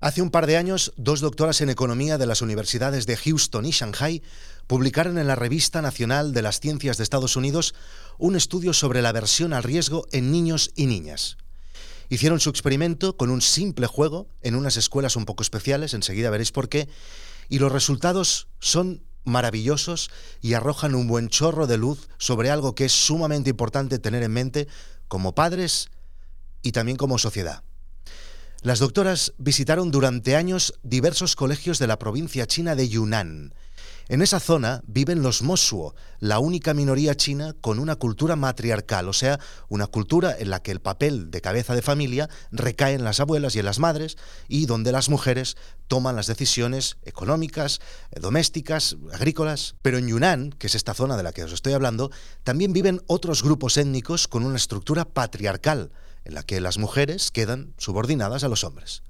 Hace un par de años, dos doctoras en economía de las universidades de Houston y Shanghai publicaron en la Revista Nacional de las Ciencias de Estados Unidos un estudio sobre la aversión al riesgo en niños y niñas. Hicieron su experimento con un simple juego en unas escuelas un poco especiales, enseguida veréis por qué, y los resultados son maravillosos y arrojan un buen chorro de luz sobre algo que es sumamente importante tener en mente como padres y también como sociedad. Las doctoras visitaron durante años diversos colegios de la provincia china de Yunnan. En esa zona viven los Mosuo, la única minoría china con una cultura matriarcal, o sea, una cultura en la que el papel de cabeza de familia recae en las abuelas y en las madres y donde las mujeres toman las decisiones económicas, domésticas, agrícolas. Pero en Yunnan, que es esta zona de la que os estoy hablando, también viven otros grupos étnicos con una estructura patriarcal en la que las mujeres quedan subordinadas a los hombres.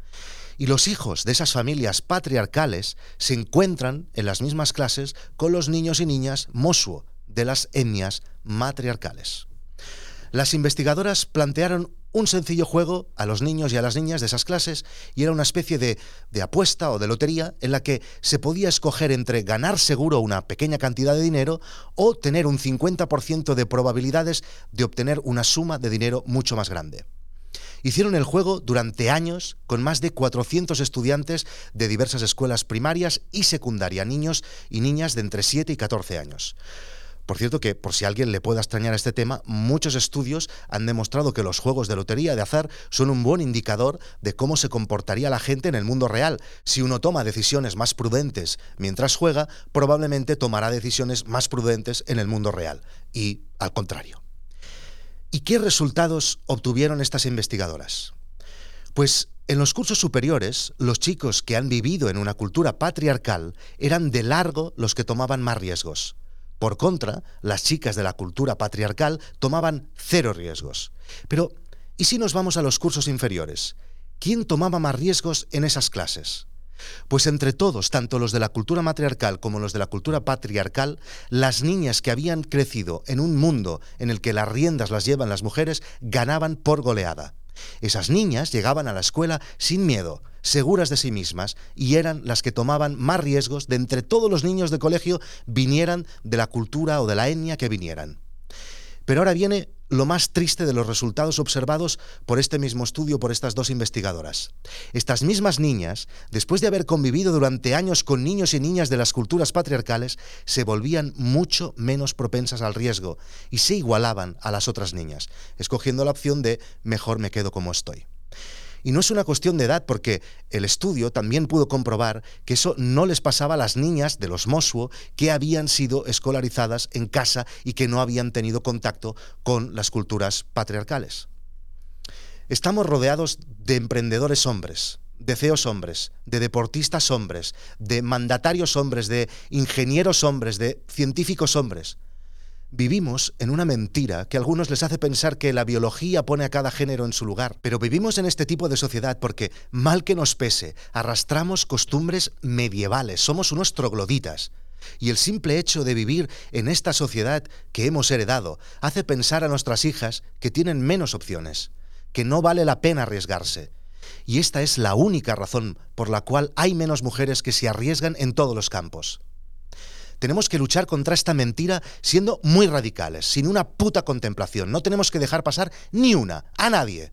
Y los hijos de esas familias patriarcales se encuentran en las mismas clases con los niños y niñas mosuo de las etnias matriarcales. Las investigadoras plantearon un sencillo juego a los niños y a las niñas de esas clases y era una especie de, de, apuesta o de lotería en la que se podía escoger entre ganar seguro una pequeña cantidad de dinero o tener un 50% de probabilidades de obtener una suma de dinero mucho más grande. Hicieron el juego durante años con más de 400 estudiantes de diversas escuelas primarias y secundaria, niños y niñas de entre 7 y 14 años. Por cierto que, por si alguien le pueda extrañar este tema, muchos estudios han demostrado que los juegos de lotería de azar son un buen indicador de cómo se comportaría la gente en el mundo real. Si uno toma decisiones más prudentes mientras juega, probablemente tomará decisiones más prudentes en el mundo real. Y al contrario. ¿Y qué resultados obtuvieron estas investigadoras? Pues en los cursos superiores, los chicos que han vivido en una cultura patriarcal eran de largo los que tomaban más riesgos. Por contra, las chicas de la cultura patriarcal tomaban cero riesgos. Pero, ¿y si nos vamos a los cursos inferiores? ¿Quién tomaba más riesgos en esas clases? Pues entre todos, tanto los de la cultura matriarcal como los de la cultura patriarcal, las niñas que habían crecido en un mundo en el que las riendas las llevan las mujeres ganaban por goleada. Esas niñas llegaban a la escuela sin miedo, seguras de sí mismas, y eran las que tomaban más riesgos de entre todos los niños de colegio, vinieran de la cultura o de la etnia que vinieran. Pero ahora viene lo más triste de los resultados observados por este mismo estudio por estas dos investigadoras. Estas mismas niñas, después de haber convivido durante años con niños y niñas de las culturas patriarcales, se volvían mucho menos propensas al riesgo y se igualaban a las otras niñas, escogiendo la opción de mejor me quedo como estoy. Y no es una cuestión de edad, porque el estudio también pudo comprobar que eso no les pasaba a las niñas de los Mosuo que habían sido escolarizadas en casa y que no habían tenido contacto con las culturas patriarcales. Estamos rodeados de emprendedores hombres, de CEOs hombres, de deportistas hombres, de mandatarios hombres, de ingenieros hombres, de científicos hombres. Vivimos en una mentira que a algunos les hace pensar que la biología pone a cada género en su lugar, pero vivimos en este tipo de sociedad porque, mal que nos pese, arrastramos costumbres medievales, somos unos trogloditas. Y el simple hecho de vivir en esta sociedad que hemos heredado hace pensar a nuestras hijas que tienen menos opciones, que no vale la pena arriesgarse. Y esta es la única razón por la cual hay menos mujeres que se arriesgan en todos los campos. Tenemos que luchar contra esta mentira siendo muy radicales, sin una puta contemplación. No tenemos que dejar pasar ni una, a nadie.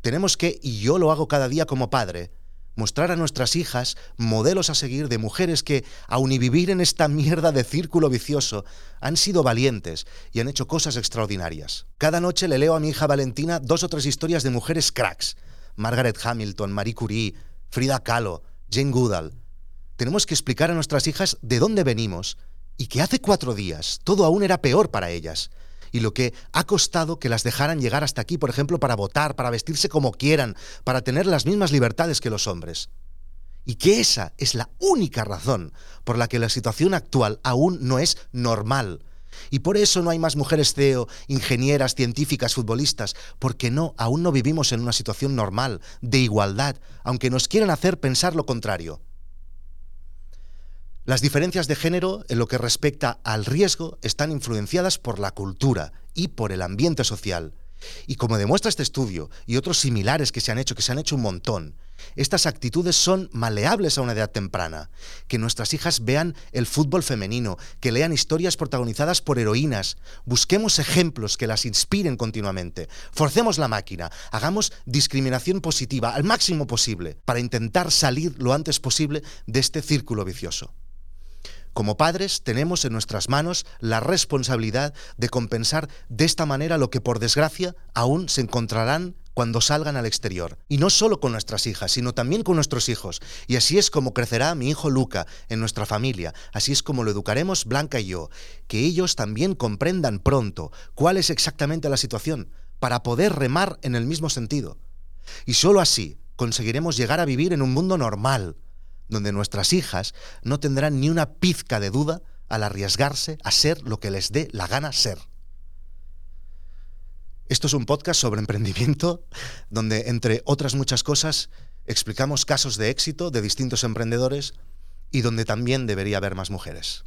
Tenemos que, y yo lo hago cada día como padre, mostrar a nuestras hijas modelos a seguir de mujeres que, aun y vivir en esta mierda de círculo vicioso, han sido valientes y han hecho cosas extraordinarias. Cada noche le leo a mi hija Valentina dos o tres historias de mujeres cracks. Margaret Hamilton, Marie Curie, Frida Kahlo, Jane Goodall. Tenemos que explicar a nuestras hijas de dónde venimos y que hace cuatro días todo aún era peor para ellas. Y lo que ha costado que las dejaran llegar hasta aquí, por ejemplo, para votar, para vestirse como quieran, para tener las mismas libertades que los hombres. Y que esa es la única razón por la que la situación actual aún no es normal. Y por eso no hay más mujeres CEO, ingenieras, científicas, futbolistas, porque no, aún no vivimos en una situación normal, de igualdad, aunque nos quieran hacer pensar lo contrario. Las diferencias de género en lo que respecta al riesgo están influenciadas por la cultura y por el ambiente social. Y como demuestra este estudio y otros similares que se han hecho, que se han hecho un montón, estas actitudes son maleables a una edad temprana. Que nuestras hijas vean el fútbol femenino, que lean historias protagonizadas por heroínas, busquemos ejemplos que las inspiren continuamente, forcemos la máquina, hagamos discriminación positiva al máximo posible para intentar salir lo antes posible de este círculo vicioso. Como padres tenemos en nuestras manos la responsabilidad de compensar de esta manera lo que por desgracia aún se encontrarán cuando salgan al exterior. Y no solo con nuestras hijas, sino también con nuestros hijos. Y así es como crecerá mi hijo Luca en nuestra familia. Así es como lo educaremos Blanca y yo. Que ellos también comprendan pronto cuál es exactamente la situación, para poder remar en el mismo sentido. Y solo así conseguiremos llegar a vivir en un mundo normal, donde nuestras hijas no tendrán ni una pizca de duda al arriesgarse a ser lo que les dé la gana ser. Esto es un podcast sobre emprendimiento donde, entre otras muchas cosas, explicamos casos de éxito de distintos emprendedores y donde también debería haber más mujeres.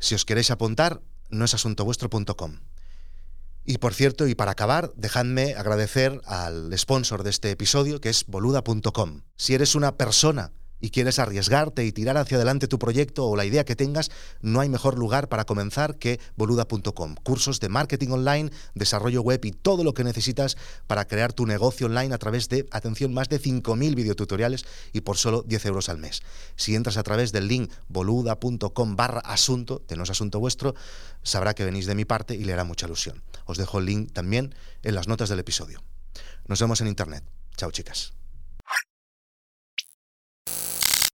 Si os queréis apuntar, no es asuntovuestro.com. Y por cierto, y para acabar, dejadme agradecer al sponsor de este episodio, que es boluda.com. Si eres una persona y quieres arriesgarte y tirar hacia adelante tu proyecto o la idea que tengas, no hay mejor lugar para comenzar que boluda.com. Cursos de marketing online, desarrollo web y todo lo que necesitas para crear tu negocio online a través de, atención, más de 5.000 videotutoriales y por solo 10 euros al mes. Si entras a través del link boluda.com barra asunto, de no es asunto vuestro, sabrá que venís de mi parte y le hará mucha ilusión. Os dejo el link también en las notas del episodio. Nos vemos en internet. Chao chicas.